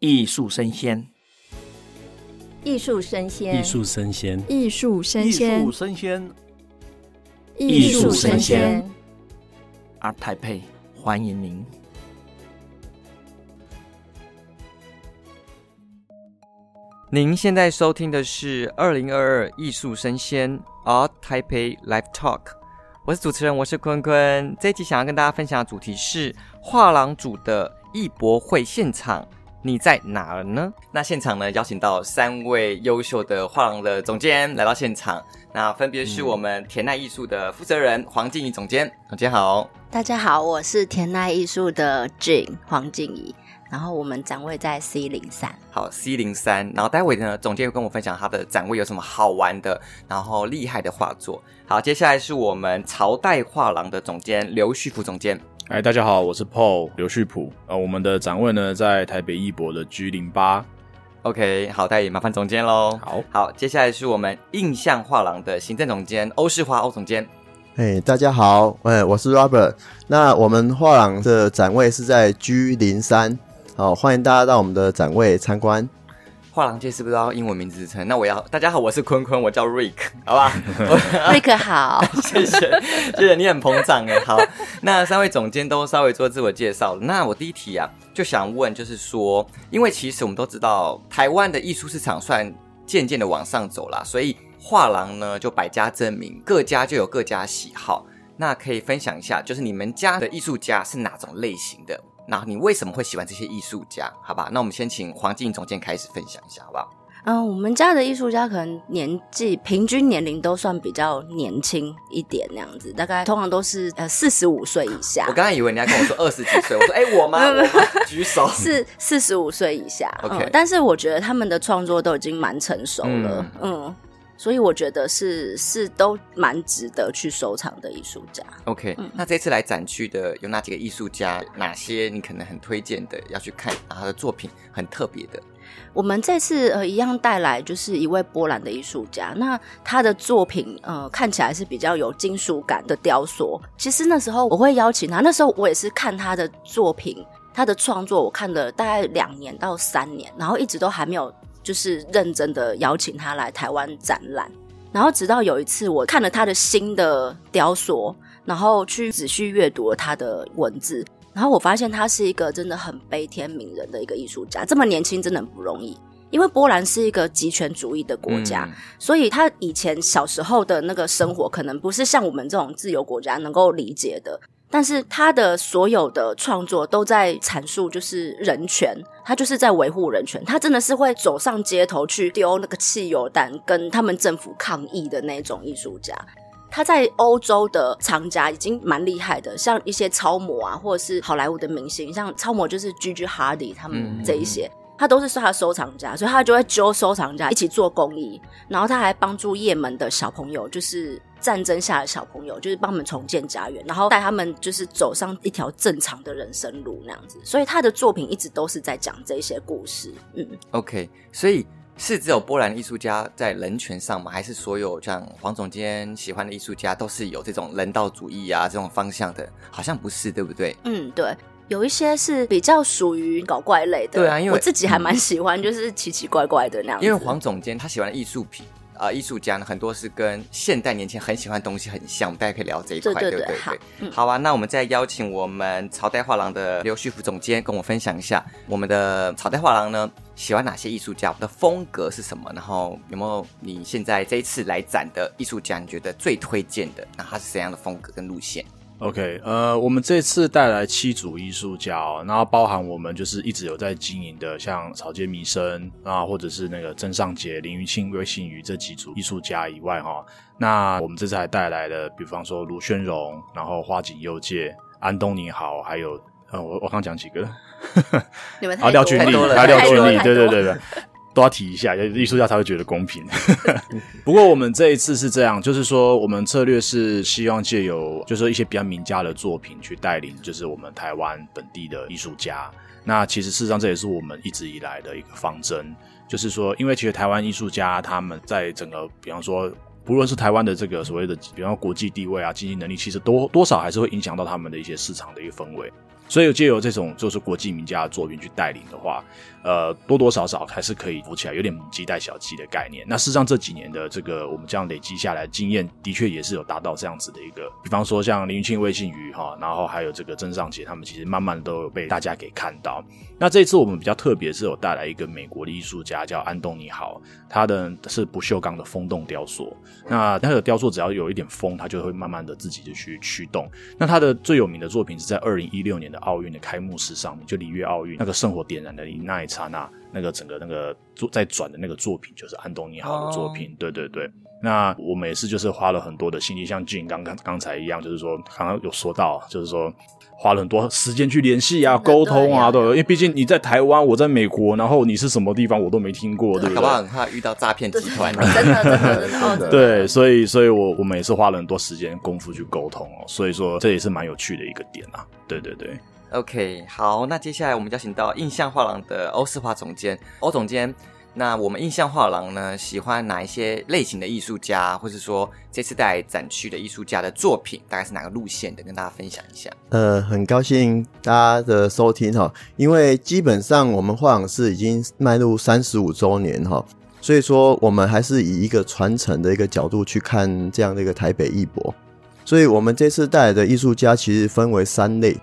艺术生鲜，艺术生鲜，艺术生鲜，艺术生鲜，艺术生鲜，艺术声鲜。ART TAIPEI，欢迎您。您现在收听的是二零二二艺术生鲜 ART TAIPEI Live Talk，我是主持人，我是坤坤。这一集想要跟大家分享的主题是画廊组的艺博会现场。你在哪儿呢？那现场呢，邀请到三位优秀的画廊的总监来到现场。那分别是我们田奈艺术的负责人黄静怡总监，总监好。大家好，我是田奈艺术的 Jane 黄静怡。然后我们展位在 C 零三。好，C 零三。然后待会呢，总监会跟我分享他的展位有什么好玩的，然后厉害的画作。好，接下来是我们朝代画廊的总监刘旭福总监。哎，大家好，我是 Paul 刘旭普。呃，我们的展位呢在台北艺博的 G 零八。OK，好，大家也麻烦总监喽。好好，接下来是我们印象画廊的行政总监欧世华欧总监。哎，大家好，哎，我是 Robert。那我们画廊的展位是在 G 零三，好，欢迎大家到我们的展位参观。画廊界是不是要英文名字称？那我要大家好，我是坤坤，我叫 Rick，好吧？Rick 好，谢谢，谢谢你很膨胀哎。好，那三位总监都稍微做自我介绍了。那我第一题啊，就想问，就是说，因为其实我们都知道，台湾的艺术市场算渐渐的往上走啦，所以画廊呢就百家争鸣，各家就有各家喜好。那可以分享一下，就是你们家的艺术家是哪种类型的？然后你为什么会喜欢这些艺术家？好吧，那我们先请黄静怡总监开始分享一下，好不好？嗯，我们家的艺术家可能年纪平均年龄都算比较年轻一点那样子，大概通常都是呃四十五岁以下。我刚才以为你要跟我说 二十几岁，我说哎我吗？我吗举手。是四十五岁以下。OK，嗯，但是我觉得他们的创作都已经蛮成熟了，嗯。嗯所以我觉得是是都蛮值得去收藏的艺术家。OK，、嗯、那这次来展区的有哪几个艺术家？哪些你可能很推荐的要去看？他的作品很特别的。我们这次呃一样带来就是一位波兰的艺术家。那他的作品呃看起来是比较有金属感的雕塑。其实那时候我会邀请他，那时候我也是看他的作品，他的创作我看了大概两年到三年，然后一直都还没有。就是认真的邀请他来台湾展览，然后直到有一次我看了他的新的雕塑，然后去仔细阅读了他的文字，然后我发现他是一个真的很悲天悯人的一个艺术家，这么年轻真的很不容易，因为波兰是一个极权主义的国家，嗯，所以他以前小时候的那个生活可能不是像我们这种自由国家能够理解的。但是他的所有的创作都在阐述，就是人权，他就是在维护人权。他真的是会走上街头去丢那个汽油弹，跟他们政府抗议的那种艺术家。他在欧洲的藏家已经蛮厉害的，像一些超模啊，或者是好莱坞的明星，像超模就是 Gigi Hadid 他们这一些。他都是他的收藏家，所以他就会揪收藏家一起做公益，然后他还帮助也门的小朋友，就是战争下的小朋友，就是帮他们重建家园，然后带他们就是走上一条正常的人生路那样子。所以他的作品一直都是在讲这些故事。嗯，OK，所以是只有波兰艺术家在人权上吗？还是所有像黄总监喜欢的艺术家都是有这种人道主义啊这种方向的？好像不是，对不对？嗯，对。有一些是比较属于搞怪类的，对啊，因为我自己还蛮喜欢，就是奇奇怪怪的那样子。因为黄总监他喜欢艺术品啊，艺术家呢很多是跟现代年轻人很喜欢的东西很像，大家可以聊这一块，对对对，对对对。好，嗯、好啊，那我们再邀请我们朝代画廊的刘旭福总监跟我分享一下，我们的朝代画廊呢喜欢哪些艺术家，我们的风格是什么？然后有没有你现在这一次来展的艺术家，你觉得最推荐的？那他是怎样的风格跟路线？OK，呃，我们这次带来七组艺术家哦，然后包含我们就是一直有在经营的，像草间弥生啊，或者是那个曾尚杰、林于庆、魏信宇这几组艺术家以外哈、哦，那我们这次还带来了，比方说卢宣荣，然后花井佑介、安东尼豪，还有呃，我我刚讲几个，你们 啊，廖俊丽，还有廖俊丽，对对对对。都要提一下，艺术家才会觉得公平。不过我们这一次是这样，就是说我们策略是希望借由，就是说一些比较名家的作品去带领，就是我们台湾本地的艺术家。那其实事实上这也是我们一直以来的一个方针，就是说，因为其实台湾艺术家他们在整个，比方说，不论是台湾的这个所谓的，比方说国际地位啊、经济能力，其实多多少还是会影响到他们的一些市场的一个氛围。所以借由这种就是国际名家的作品去带领的话，呃，多多少少还是可以扶起来，有点母鸡带小鸡的概念。那事实上这几年的这个我们这样累积下来经验，的确也是有达到这样子的一个。比方说像林云庆、魏信瑜哈，然后还有这个曾尚杰，他们其实慢慢都有被大家给看到。那这次我们比较特别是有带来一个美国的艺术家叫安东尼豪，他的是不锈钢的风动雕塑。那那个雕塑只要有一点风，它就会慢慢的自己就去驱动。那他的最有名的作品是在二零一六年的奥运的开幕式上面，就里约奥运那个圣火点燃的那一刹那，那个整个那个作在转的那个作品，就是安东尼豪的作品。Oh. 对对对，那我们也是就是花了很多的心力，像俊刚刚刚才一样，就是说刚刚有说到，就是说。花了很多时间去联系啊、沟通啊，对，因为毕竟你在台湾，我在美国，然后你是什么地方我都没听过，对不对？搞不好很怕遇到诈骗集团，真的真的真的，真的。对，所以所以我我们也是花了很多时间功夫去沟通哦，所以说这也是蛮有趣的一个点啊。对对对，OK，好，那接下来我们邀请到印象画廊的欧世华总监，欧总监。那我们印象画廊呢，喜欢哪一些类型的艺术家，或是说这次带来展区的艺术家的作品，大概是哪个路线的，跟大家分享一下。呃，很高兴大家的收听哈，因为基本上我们画廊是已经迈入三十五周年哈，所以说我们还是以一个传承的一个角度去看这样的一个台北艺博，所以我们这次带来的艺术家其实分为三类，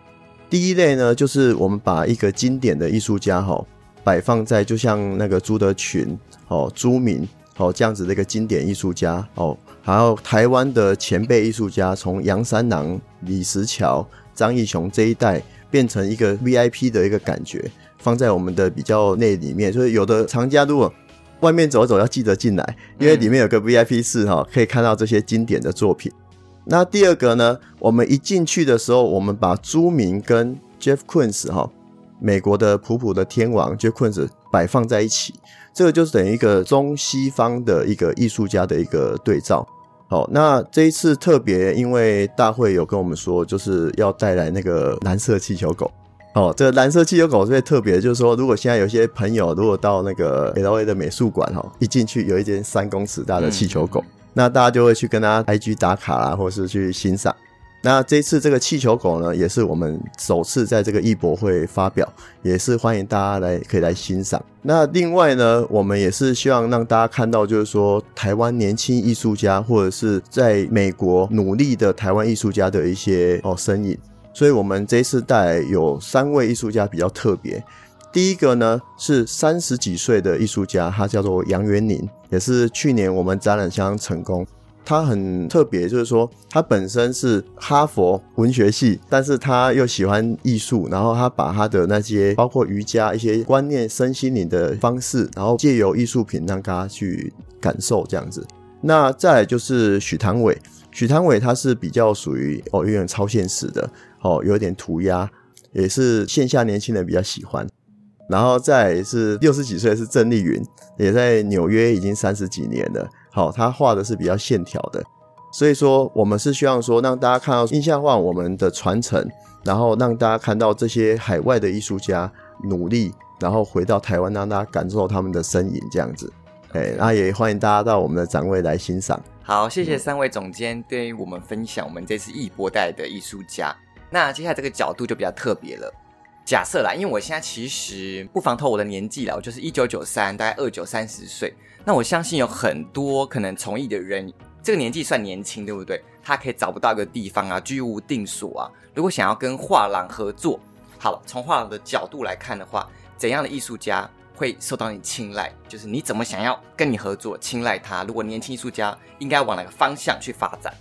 第一类呢就是我们把一个经典的艺术家哈。摆放在就像那个朱德群、哦朱明、哦这样子的一个经典艺术家哦，还有台湾的前辈艺术家，从杨三郎、李石桥、张艺雄这一代，变成一个 VIP 的一个感觉，放在我们的比较内里面。所以有的藏家如果 外面走走，要记得进来，因为里面有个 VIP 室哈，可以看到这些经典的作品。那第二个呢，我们一进去的时候，我们把朱明跟 Jeff Koons 哈。美国的普普的天王 Jeff Koons 摆放在一起，这个就是等于一个中西方的一个艺术家的一个对照。好，那这一次特别，因为大会有跟我们说，就是要带来那个蓝色气球狗。哦，这蓝色气球狗最特别，就是说，如果现在有些朋友如果到那个 LA 的美术馆，哈，一进去有一间三公尺大的气球狗，那大家就会去跟他 IG 打卡啦，或是去欣赏。那这次这个气球狗呢，也是我们首次在这个艺博会发表，也是欢迎大家来可以来欣赏。那另外呢，我们也是希望让大家看到，就是说台湾年轻艺术家或者是在美国努力的台湾艺术家的一些哦身影。所以我们这次带来有三位艺术家比较特别。第一个呢是三十几岁的艺术家，他叫做杨元宁，也是去年我们展览相当成功。他很特别，就是说他本身是哈佛文学系，但是他又喜欢艺术，然后他把他的那些包括瑜伽一些观念、身心灵的方式，然后借由艺术品让大家去感受这样子。那再来就是许唐伟，许唐伟他是比较属于哦有点超现实的，哦有点涂鸦，也是线下年轻人比较喜欢。然后再来是六十几岁是郑丽云，也在纽约已经三十几年了。好，他画的是比较线条的，所以说我们是希望说让大家看到印象画我们的传承，然后让大家看到这些海外的艺术家努力，然后回到台湾让大家感受他们的身影这样子。哎，那也欢迎大家到我们的展位来欣赏。好，谢谢三位总监对于我们分享我们这次艺博带的艺术家。那接下来这个角度就比较特别了。假设啦，因为我现在其实不妨透我的年纪了，我就是一九九三，大概二九三十岁。那我相信有很多可能从艺的人，这个年纪算年轻，对不对？他可以找不到一个地方啊，居无定所啊。如果想要跟画廊合作，好，从画廊的角度来看的话，怎样的艺术家会受到你青睐？就是你怎么想要跟你合作，青睐他？如果年轻艺术家应该往哪个方向去发展？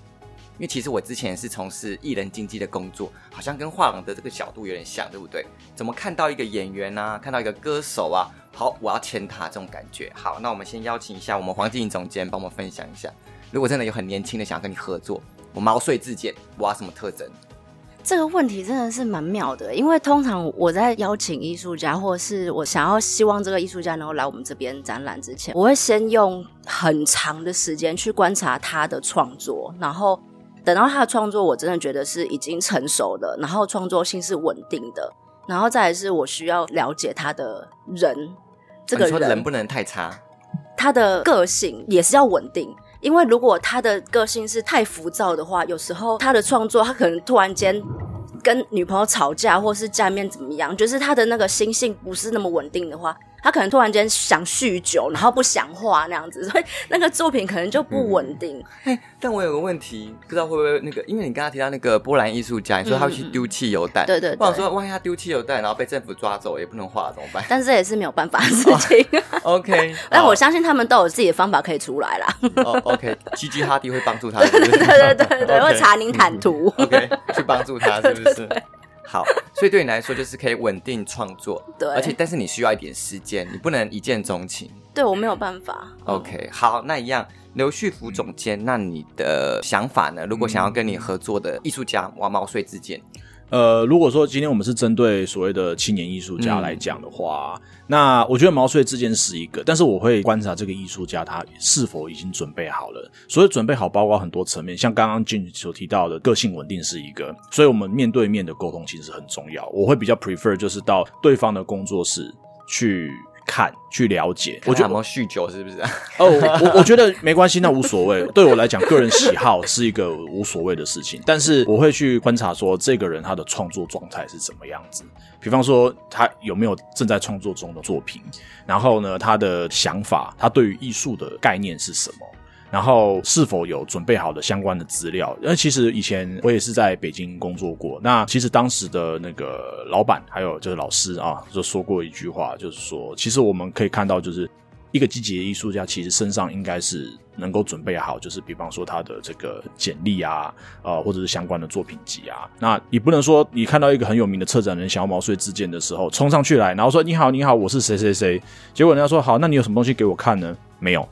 因为其实我之前是从事艺人经纪的工作，好像跟画廊的这个角度有点像，对不对？怎么看到一个演员啊，看到一个歌手啊，好，我要签他这种感觉。好，那我们先邀请一下我们黄静莹总监帮我们分享一下，如果真的有很年轻的想要跟你合作，我毛遂自荐，我要什么特征？这个问题真的是蛮妙的，因为通常我在邀请艺术家，或是我想要希望这个艺术家能够来我们这边展览之前，我会先用很长的时间去观察他的创作，然后。等到他的创作，我真的觉得是已经成熟的，然后创作性是稳定的，然后再来是我需要了解他的人，这个人，人不能太差，他的个性也是要稳定，因为如果他的个性是太浮躁的话，有时候他的创作他可能突然间跟女朋友吵架，或是家里面怎么样，就是他的那个心性不是那么稳定的话。他可能突然间想酗酒，然后不想画那样子，所以那个作品可能就不稳定。哎、嗯，但我有个问题，不知道会不会那个，因为你刚刚提到那个波兰艺术家，你说他会去丢汽油弹，对，对对。我想说，万一他丢汽油弹，然后被政府抓走，也不能画怎么办？但是这也是没有办法的事情。Oh, OK，但我相信他们都有自己的方法可以出来啦。哦、oh,，OK，Gigi、okay. 哈迪会帮助他对对对对.会查宁坦图，OK，去帮助他是不是？对对对好，所以对你来说就是可以稳定创作，对，而且但是你需要一点时间，你不能一见钟情。对，我没有办法。OK，好，那一样，刘旭福总监，那你的想法呢？如果想要跟你合作的艺术家王毛遂自荐。呃，如果说今天我们是针对所谓的青年艺术家来讲的话，嗯，那我觉得毛遂自荐是一个，但是我会观察这个艺术家他是否已经准备好了。所以准备好包括很多层面，像刚刚 Jim 所提到的个性稳定是一个，所以我们面对面的沟通其实很重要。我会比较 prefer 就是到对方的工作室去。看，去了解，我觉得有没有酗酒是不是？哦，我我觉得没关系，那无所谓。对我来讲，个人喜好是一个无所谓的事情，但是我会去观察说，这个人他的创作状态是怎么样子。比方说，他有没有正在创作中的作品，然后呢，他的想法，他对于艺术的概念是什么？然后是否有准备好的相关的资料？因为其实以前我也是在北京工作过。那其实当时的那个老板还有就是老师啊，就说过一句话，就是说，其实我们可以看到，就是一个积极的艺术家，其实身上应该是能够准备好，就是比方说他的这个简历啊，呃，或者是相关的作品集啊。那你不能说你看到一个很有名的策展人想要毛遂自荐的时候，冲上去来，然后说你好，你好，我是谁谁谁。结果人家说好，那你有什么东西给我看呢？没有。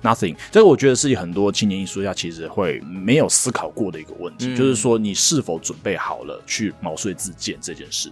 Nothing，这个我觉得是很多青年艺术家其实会没有思考过的一个问题，嗯、就是说你是否准备好了去毛遂自荐这件事？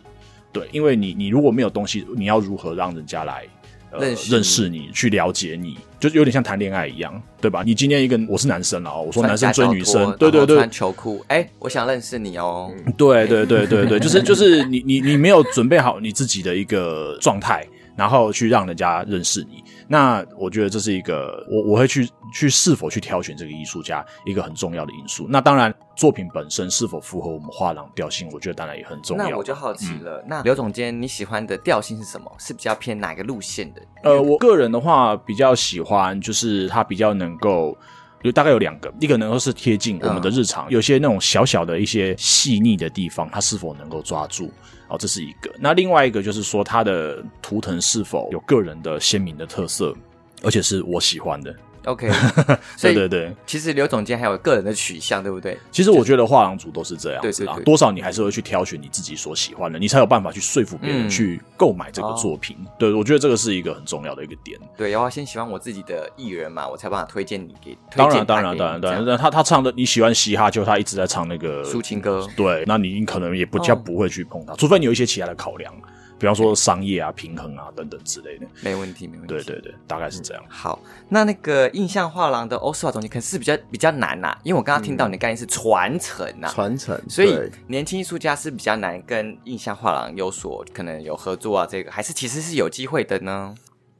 对，因为你你如果没有东西，你要如何让人家来、呃、认识认识你，去了解你，就有点像谈恋爱一样，对吧？你今天一个我是男生啊，我说男生追女生，对对对，穿球裤，哎，我想认识你哦，对对对对对，就是 就是你你你没有准备好你自己的一个状态。然后去让人家认识你，那我觉得这是一个我我会去去是否去挑选这个艺术家一个很重要的因素。那当然，作品本身是否符合我们画廊调性，我觉得当然也很重要。那我就好奇了，嗯、那刘总监你喜欢的调性是什么？是比较偏哪个路线的？呃，我个人的话比较喜欢，就是它比较能够，就大概有两个，一个能够是贴近我们的日常，嗯、有些那种小小的一些细腻的地方，它是否能够抓住。哦，这是一个。那另外一个就是说，它的图腾是否有个人的鲜明的特色，而且是我喜欢的。OK，对对对，其实刘总监还有个人的取向，对不对？其实我觉得画廊主都是这样子，对对对，多少你还是会去挑选你自己所喜欢的，你才有办法去说服别人去购买这个作品。嗯、对，我觉得这个是一个很重要的一个点。对，要先喜欢我自己的艺人嘛，我才办法推荐你给。当然，当然，当然，当然，他他唱的你喜欢嘻哈，就他一直在唱那个抒情歌。对，那你可能也不叫不会去碰他，哦、除非你有一些其他的考量。比方说商业啊、平衡啊等等之类的，没问题，没问题。对对对，大概是这样。嗯、好，那那个印象画廊的欧斯华总监，可能是比较比较难呐、啊，因为我刚刚听到你的概念是传承呐、啊，传承。所以年轻艺术家是比较难跟印象画廊有所可能有合作啊，这个还是其实是有机会的呢。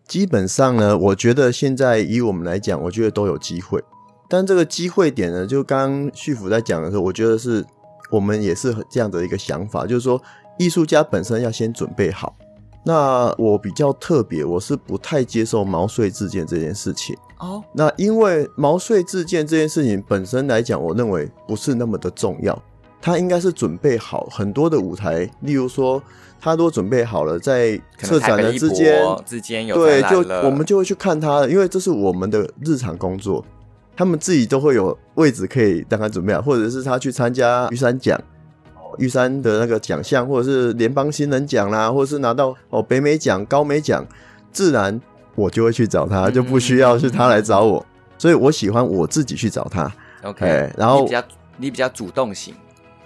基本上呢，我觉得现在以我们来讲，我觉得都有机会。但这个机会点呢，就刚刚旭福在讲的时候，我觉得是我们也是这样的一个想法，就是说。艺术家本身要先准备好。那我比较特别，我是不太接受毛遂自荐这件事情。哦，那因为毛遂自荐这件事情本身来讲，我认为不是那么的重要。他应该是准备好很多的舞台，例如说他都准备好了，在策展人之间之间有对，就我们就会去看他，因为这是我们的日常工作，他们自己都会有位置可以让他准备好，或者是他去参加雨伞奖。玉山的那个奖项，或者是联邦新人奖啦，或者是拿到哦北美奖、高美奖，自然我就会去找他，就不需要是他来找我。所以我喜欢我自己去找他。OK，欸，然后你比较你比较主动型，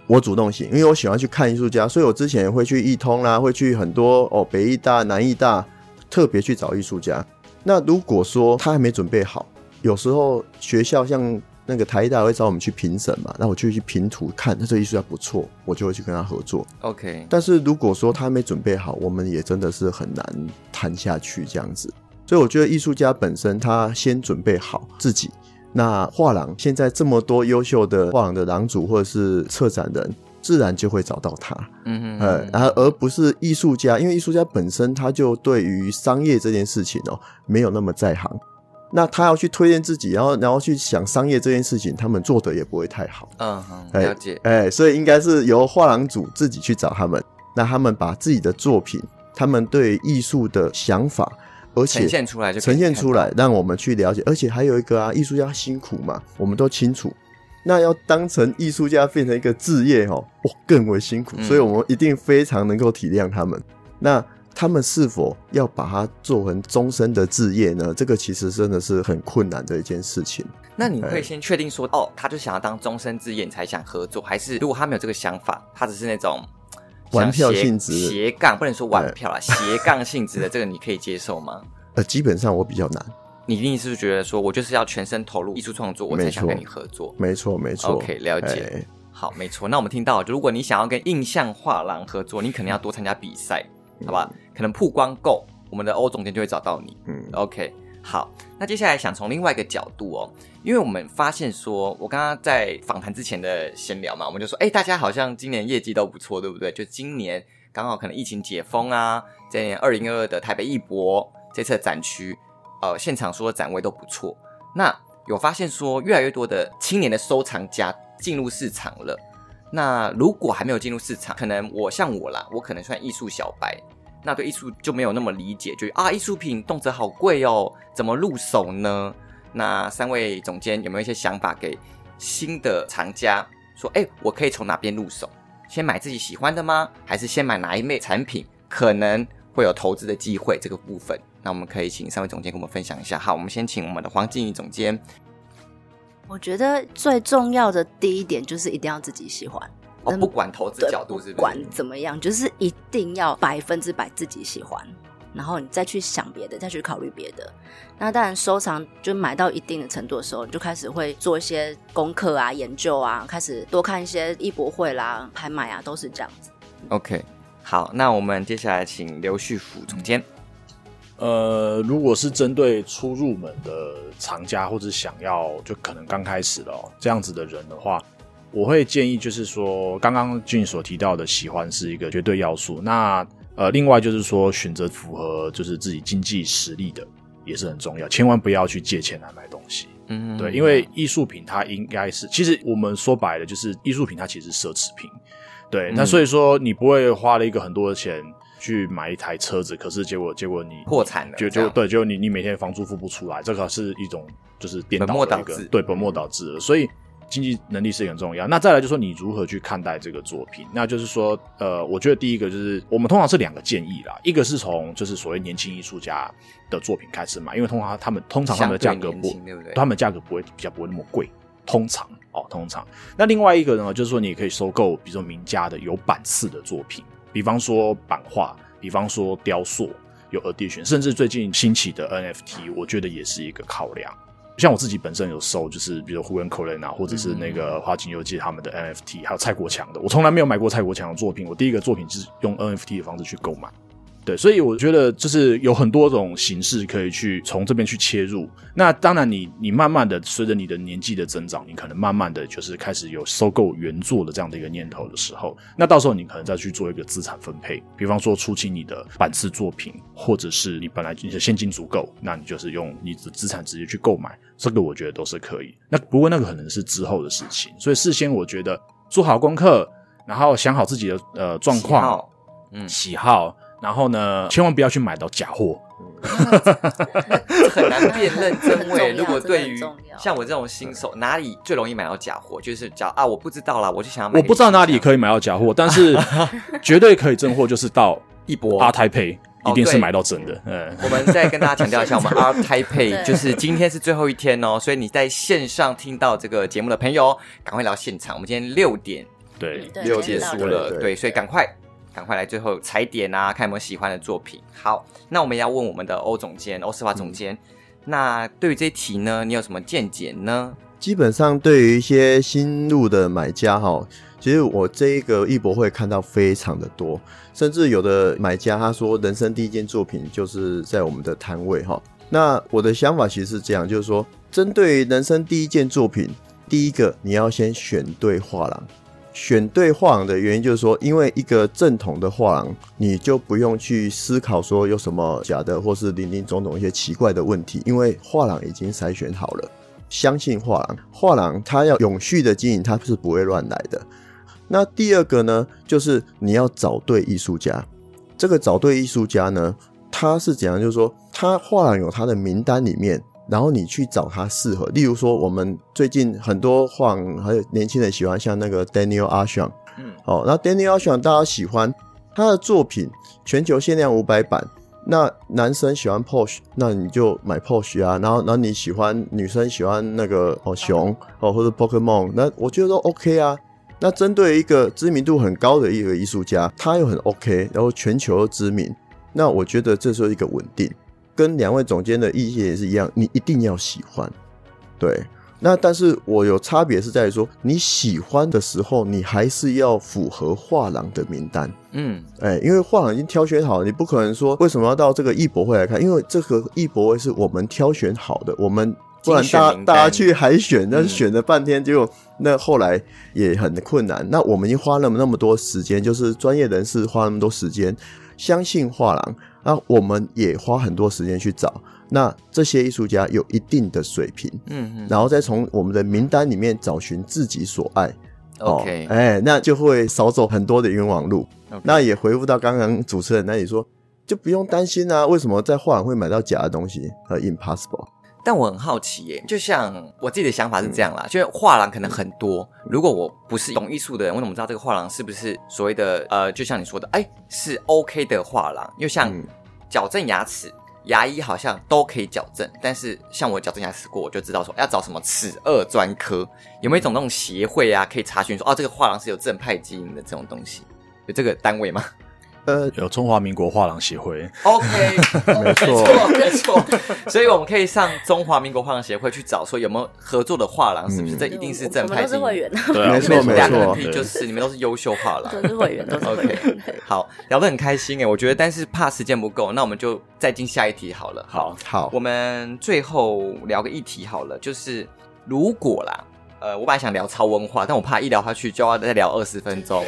我主动型，因为我喜欢去看艺术家，所以我之前也会去艺通啦，会去很多哦北艺大、南艺大，特别去找艺术家。那如果说他还没准备好，有时候学校像。那个台大会找我们去评审嘛，那我就去评图看，他这艺术家不错，我就会去跟他合作。OK，但是如果说他没准备好，我们也真的是很难谈下去这样子。所以我觉得艺术家本身他先准备好自己。那画廊现在这么多优秀的画廊的廊主或者是策展人，自然就会找到他。嗯哼呃，然后而不是艺术家，因为艺术家本身他就对于商业这件事情哦没有那么在行，那他要去推荐自己，然后然后去想商业这件事情，他们做的也不会太好。嗯哼，了解。哎，哎，所以应该是由画廊组自己去找他们，那他们把自己的作品，他们对艺术的想法，而且呈现出来就呈现出来，让我们去了解。而且还有一个啊，艺术家辛苦嘛，我们都清楚。那要当成艺术家变成一个职业哦，哇，更为辛苦。所以我们一定非常能够体谅他们。嗯、那他们是否要把它做成终身的置业呢？这个其实真的是很困难的一件事情。那你会先确定说，哎、哦，他就想要当终身置业，你才想合作？还是如果他没有这个想法，他只是那种玩票性质、斜杠，不能说玩票啦，斜杠性质的，这个你可以接受吗？呃，基本上我比较难。你一定是不是觉得说，我就是要全身投入艺术创作，我才想跟你合作？没错，没错。OK，了解。欸、好，没错。那我们听到，就如果你想要跟印象画廊合作，你可能要多参加比赛，嗯、好吧？可能曝光够，我们的欧总监就会找到你。嗯，OK。好，那接下来想从另外一个角度哦，因为我们发现说，我刚刚在访谈之前的闲聊嘛，我们就说，哎、欸，大家好像今年业绩都不错，对不对？就今年刚好可能疫情解封啊，在二零二二的台北艺博这次的展区。呃，现场说的展位都不错。那有发现说，越来越多的青年的收藏家进入市场了。那如果还没有进入市场，可能我像我啦，我可能算艺术小白，那对艺术就没有那么理解，就啊，艺术品动辄好贵哦，怎么入手呢？那三位总监有没有一些想法给新的藏家？说，哎，我可以从哪边入手？先买自己喜欢的吗？还是先买哪一类产品？可能会有投资的机会，这个部分。那我们可以请三位总监跟我们分享一下。好，我们先请我们的黄静怡总监。我觉得最重要的第一点就是一定要自己喜欢。哦，不管投资角度是不是，不管怎么样，就是一定要百分之百自己喜欢，然后你再去想别的，再去考虑别的。那当然，收藏就买到一定的程度的时候，你就开始会做一些功课啊、研究啊，开始多看一些艺博会啦、拍卖啊，都是这样子。OK，好，那我们接下来请刘旭甫总监。呃，如果是针对初入门的藏家，或者想要就可能刚开始的哦，这样子的人的话，我会建议就是说，刚刚俊所提到的喜欢是一个绝对要素。那呃，另外就是说，选择符合就是自己经济实力的也是很重要，千万不要去借钱来买东西。嗯，对，因为艺术品它应该是，其实我们说白了就是艺术品它其实是奢侈品。对，那所以说你不会花了一个很多的钱。去买一台车子，可是结果结果你破产了，就就对，就你你每天房租付不出来，这个是一种就是颠倒的一个对本末倒置了。所以经济能力是很重要。那再来就是说你如何去看待这个作品？那就是说，呃，我觉得第一个就是我们通常是两个建议啦，一个是从就是所谓年轻艺术家的作品开始买，因为通常他们通常他们的价格不，对不对？他们价格不会比较不会那么贵，通常哦，通常。那另外一个呢，就是说你也可以收购，比如说名家的有版次的作品。比方说版画，比方说雕塑，有 edition，甚至最近兴起的 NFT，我觉得也是一个考量。像我自己本身有收，就是比如胡恩·科雷纳，或者是那个花锦游记他们的 NFT，还有蔡国强的，我从来没有买过蔡国强的作品，我第一个作品就是用 NFT 的方式去购买。对，所以我觉得就是有很多种形式可以去从这边去切入。那当然你，你你慢慢的随着你的年纪的增长，你可能慢慢的就是开始有收购原作的这样的一个念头的时候，那到时候你可能再去做一个资产分配，比方说出清你的版次作品，或者是你本来你的现金足够，那你就是用你的资产直接去购买，这个我觉得都是可以。那不过那个可能是之后的事情，所以事先我觉得做好功课，然后想好自己的呃状况，嗯，喜好。然后呢，千万不要去买到假货，很难辨认真伪。如果对于像我这种新手，哪里最容易买到假货？就是假啊，我不知道啦，我就想要买。我不知道哪里可以买到假货，但是 绝对可以真货，就是到一波阿泰配一定是买到真的。嗯，我们再跟大家强调一下，我们 ART TAIPEI 就是今天是最后一天哦，所以你在线上听到这个节目的朋友，赶快来到现场。我们今天六点对六结束了，对，所以赶快。赶快来最后踩点啊，看有没有喜欢的作品。好，那我们要问我们的欧总监、欧斯华总监，嗯、那对于这一题呢，你有什么见解呢？基本上，对于一些新入的买家哈，其实我这一个艺博会看到非常的多，甚至有的买家他说，人生第一件作品就是在我们的摊位哈。那我的想法其实是这样，就是说，针对人生第一件作品，第一个你要先选对画廊。选对画廊的原因就是说，因为一个正统的画廊，你就不用去思考说有什么假的或是林林总总一些奇怪的问题，因为画廊已经筛选好了。相信画廊，画廊它要永续的经营，它是不会乱来的。那第二个呢，就是你要找对艺术家。这个找对艺术家呢，他是怎样？就是说，他画廊有他的名单里面。然后你去找他适合，例如说，我们最近很多晃还有年轻人喜欢像那个 Daniel Arsham，嗯，哦，那 Daniel Arsham 大家喜欢他的作品，全球限量五百版。那男生喜欢 Porsche，那你就买 Porsche 啊。然后，然后你喜欢女生喜欢那个哦熊哦或者 Pokemon，那我觉得都 OK 啊。那针对一个知名度很高的一个艺术家，他又很 OK，然后全球知名，那我觉得这是一个稳定。跟两位总监的意见也是一样，你一定要喜欢，对。那但是我有差别是在于说，你喜欢的时候，你还是要符合画廊的名单。嗯，哎、欸，因为画廊已经挑选好了，你不可能说为什么要到这个艺博会来看？因为这个艺博会是我们挑选好的，我们不然大大家去海选，那选了半天，结果那后来也很困难。那我们已经花了那么多时间，就是专业人士花那么多时间，相信画廊。那我们也花很多时间去找，那这些艺术家有一定的水平，嗯嗯，然后再从我们的名单里面找寻自己所爱，OK，哎、欸，那就会少走很多的冤枉路。那也回复到刚刚主持人那里说，就不用担心啊，为什么在画廊会买到假的东西？呃 impossible。但我很好奇耶，就像我自己的想法是这样啦，嗯、就是画廊可能很多，如果我不是懂艺术的人，我怎么知道这个画廊是不是所谓的呃，就像你说的，哎、欸，是 OK 的画廊？因为像矫正牙齿，牙医好像都可以矫正，但是像我矫正牙齿过，我就知道说要找什么齿颚专科，有没有一种那种协会啊，可以查询说，哦，这个画廊是有正派基因的这种东西，有这个单位吗？呃，有中华民国画廊协会，OK，没错，没错，所以我们可以上中华民国画廊协会去找，说有没有合作的画廊，是不是？这一定是正派。都是会员，对啊，没错，没错，就是你们都是优秀画廊，都是会员，都是 OK。好，聊得很开心哎，我觉得，但是怕时间不够，那我们就再进下一题好了。好，好，我们最后聊个议题好了，就是如果啦。呃，我本来想聊超文化，但我怕一聊下去就要再聊二十分钟。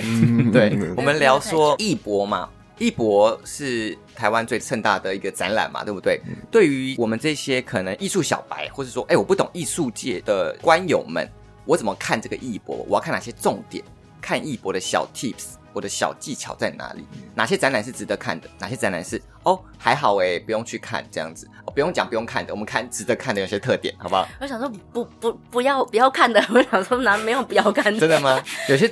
对，我们聊说艺博嘛，艺博是台湾最盛大的一个展览嘛，对不对？对于我们这些可能艺术小白，或者说，哎，我不懂艺术界的观友们，我怎么看这个艺博？我要看哪些重点？看艺博的小 tips。我的小技巧在哪里？哪些展览是值得看的？哪些展览是哦还好哎，不用去看这样子，哦、不用讲不用看的，我们看值得看的有些特点，好不好？我想说不不不要不要看的，我想说哪没有不要看的？真的吗？有些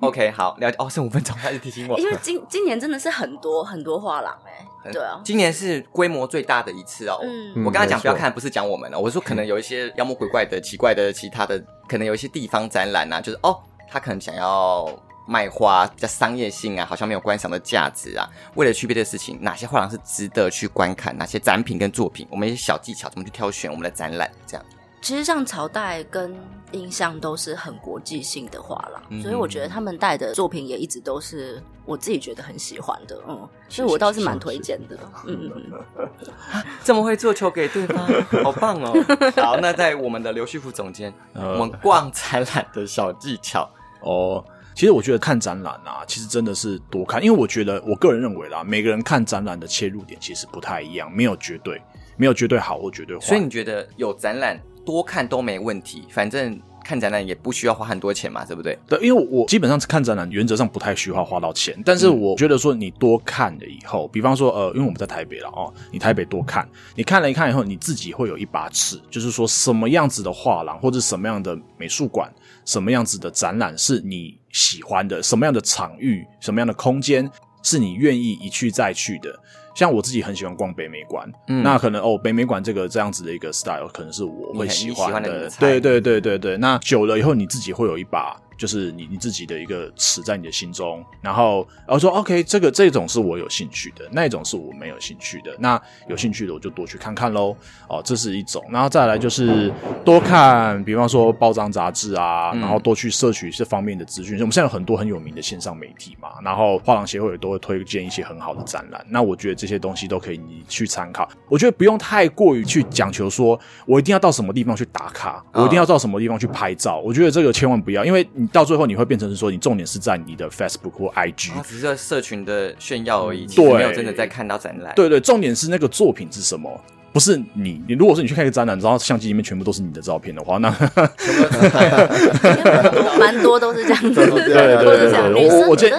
OK 好了解哦，剩五分钟开始提醒我，因为今今年真的是很多很多画廊哎，对啊，今年是规模最大的一次哦。嗯，我刚才讲不要看，不是讲我们哦，我说可能有一些妖魔鬼怪的、奇怪的、其他的，可能有一些地方展览啊，就是哦，他可能想要。卖花比较商业性啊，好像没有观赏的价值啊。为了区别的事情，哪些画廊是值得去观看？哪些展品跟作品，我们一些小技巧怎么去挑选我们的展览？这样，其实像朝代跟印象都是很国际性的画廊，嗯、所以我觉得他们带的作品也一直都是我自己觉得很喜欢的。嗯，所以我倒是蛮推荐的。嗯嗯，这么会做球给对方，好棒哦。好，那在我们的刘旭福总监，呃、我们逛展览的小技巧哦。其实我觉得看展览啊，其实真的是多看，因为我觉得我个人认为啦，每个人看展览的切入点其实不太一样，没有绝对，没有绝对好或绝对坏。所以你觉得有展览多看都没问题，反正看展览也不需要花很多钱嘛，对不对？对，因为我基本上看展览原则上不太需要花到钱，但是我觉得说你多看了以后，比方说呃，因为我们在台北了哦，你台北多看，你看了一看以后，你自己会有一把尺，就是说什么样子的画廊或者什么样的美术馆。什么样子的展览是你喜欢的？什么样的场域、什么样的空间是你愿意一去再去的？像我自己很喜欢逛北美馆，嗯，那可能哦，北美馆这个这样子的一个 style 可能是我会喜欢的。的对对对对对，那久了以后，你自己会有一把。就是你你自己的一个词在你的心中，然后然后说 OK，这个这种是我有兴趣的，那一种是我没有兴趣的。那有兴趣的我就多去看看喽。哦，这是一种，然后再来就是多看，比方说包装杂志啊，然后多去摄取这方面的资讯。嗯、我们现在有很多很有名的线上媒体嘛，然后画廊协会也都会推荐一些很好的展览。那我觉得这些东西都可以你去参考。我觉得不用太过于去讲求说我一定要到什么地方去打卡，我一定要到什么地方去拍照。我觉得这个千万不要，因为你。到最后你会变成是说，你重点是在你的 Facebook 或 IG，啊、只是在社群的炫耀而已，对，其实没有真的在看到展览。对对，重点是那个作品是什么。不是你，你如果说你去看一个展览，然后相机里面全部都是你的照片的话，那 蛮多都是这样子，对对对对，我我建议，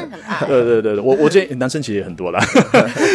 对对对对，我我建议男生其实也很多啦，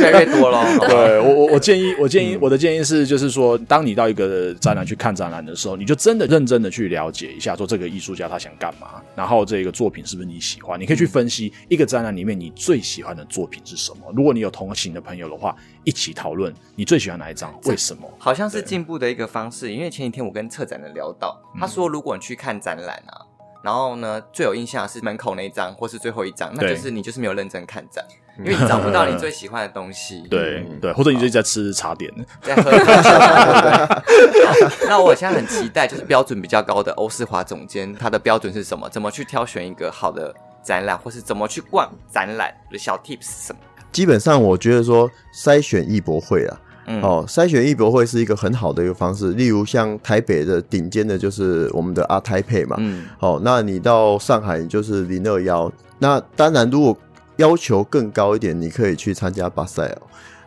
越来越多了。对我我我建议我建议我的建议是，就是说，当你到一个展览去看展览的时候，你就真的认真的去了解一下，说这个艺术家他想干嘛，然后这个作品是不是你喜欢，你可以去分析一个展览里面你最喜欢的作品是什么。如果你有同行的朋友的话，一起讨论你最喜欢哪一张，为什么。好像是进步的一个方式，因为前几天我跟策展人聊到，他说如果你去看展览啊，然后呢最有印象的是门口那一张或是最后一张，那就是你就是没有认真看展，因为你找不到你最喜欢的东西。对对，或者你就在吃茶点，在喝？那我现在很期待，就是标准比较高的欧世华总监，他的标准是什么？怎么去挑选一个好的展览，或是怎么去逛展览的小 tips 什么？基本上我觉得说筛选艺博会啊。嗯、哦，筛选艺博会是一个很好的一个方式。例如像台北的顶尖的，就是我们的阿台配嘛。嗯。好、哦，那你到上海，你就是零二幺。那当然，如果要求更高一点，你可以去参加巴塞尔。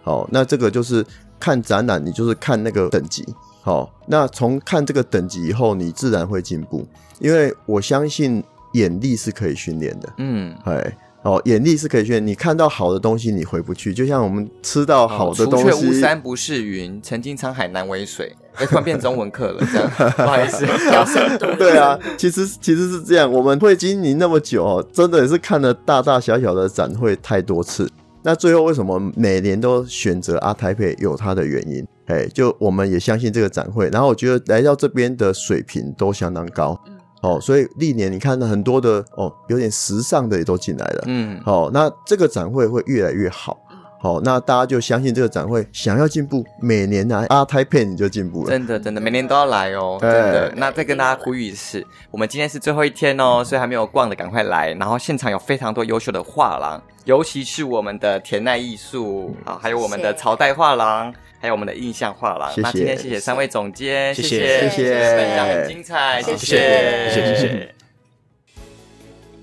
好、哦，那这个就是看展览，你就是看那个等级。好、哦，那从看这个等级以后，你自然会进步。因为我相信眼力是可以训练的。嗯。哎。哦，眼力是可以训练。你看到好的东西，你回不去。就像我们吃到好的东西，除却巫山不是云，曾经沧海难为水。哎，突然变中文课了，这样 不好意思，比深度。对啊，其实其实是这样。我们会经营那么久哦，真的也是看了大大小小的展会太多次。那最后为什么每年都选择阿台北有它的原因。哎，就我们也相信这个展会。然后我觉得来到这边的水平都相当高。哦，所以历年你看到很多的哦，有点时尚的也都进来了。嗯，哦，那这个展会会越来越好。好、哦，那大家就相信这个展会，想要进步，每年来 ART TAIPEI 你就进步了。真的，真的，每年都要来哦。真的。那再跟大家呼吁一次，我们今天是最后一天哦，所以还没有逛的赶快来。然后现场有非常多优秀的画廊，尤其是我们的田奈艺术，啊，还有我们的朝代画廊。还有我们的印象画廊，那今天谢谢三位总监，谢谢谢谢，分享很精彩，谢谢谢谢谢谢。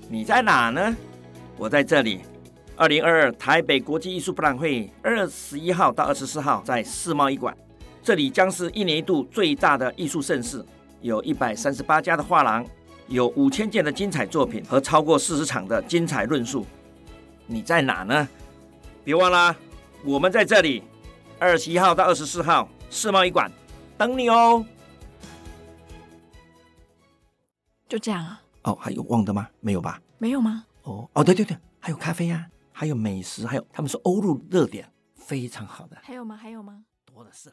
你在哪呢？我在这里。二零二二台北国际艺术博览会，二十一号到二十四号在世贸一馆，这里将是一年一度最大的艺术盛事，有一百三十八家的画廊，有五千件的精彩作品和超过四十场的精彩论述。你在哪呢？别忘了，我们在这里。二十一号到二十四号，世贸一馆等你哦。就这样啊？哦，还有忘的吗？没有吧？没有吗？哦哦，对对对，还有咖啡呀、啊，还有美食，还有他们说欧陆热点非常好的。还有吗？还有吗？多的是。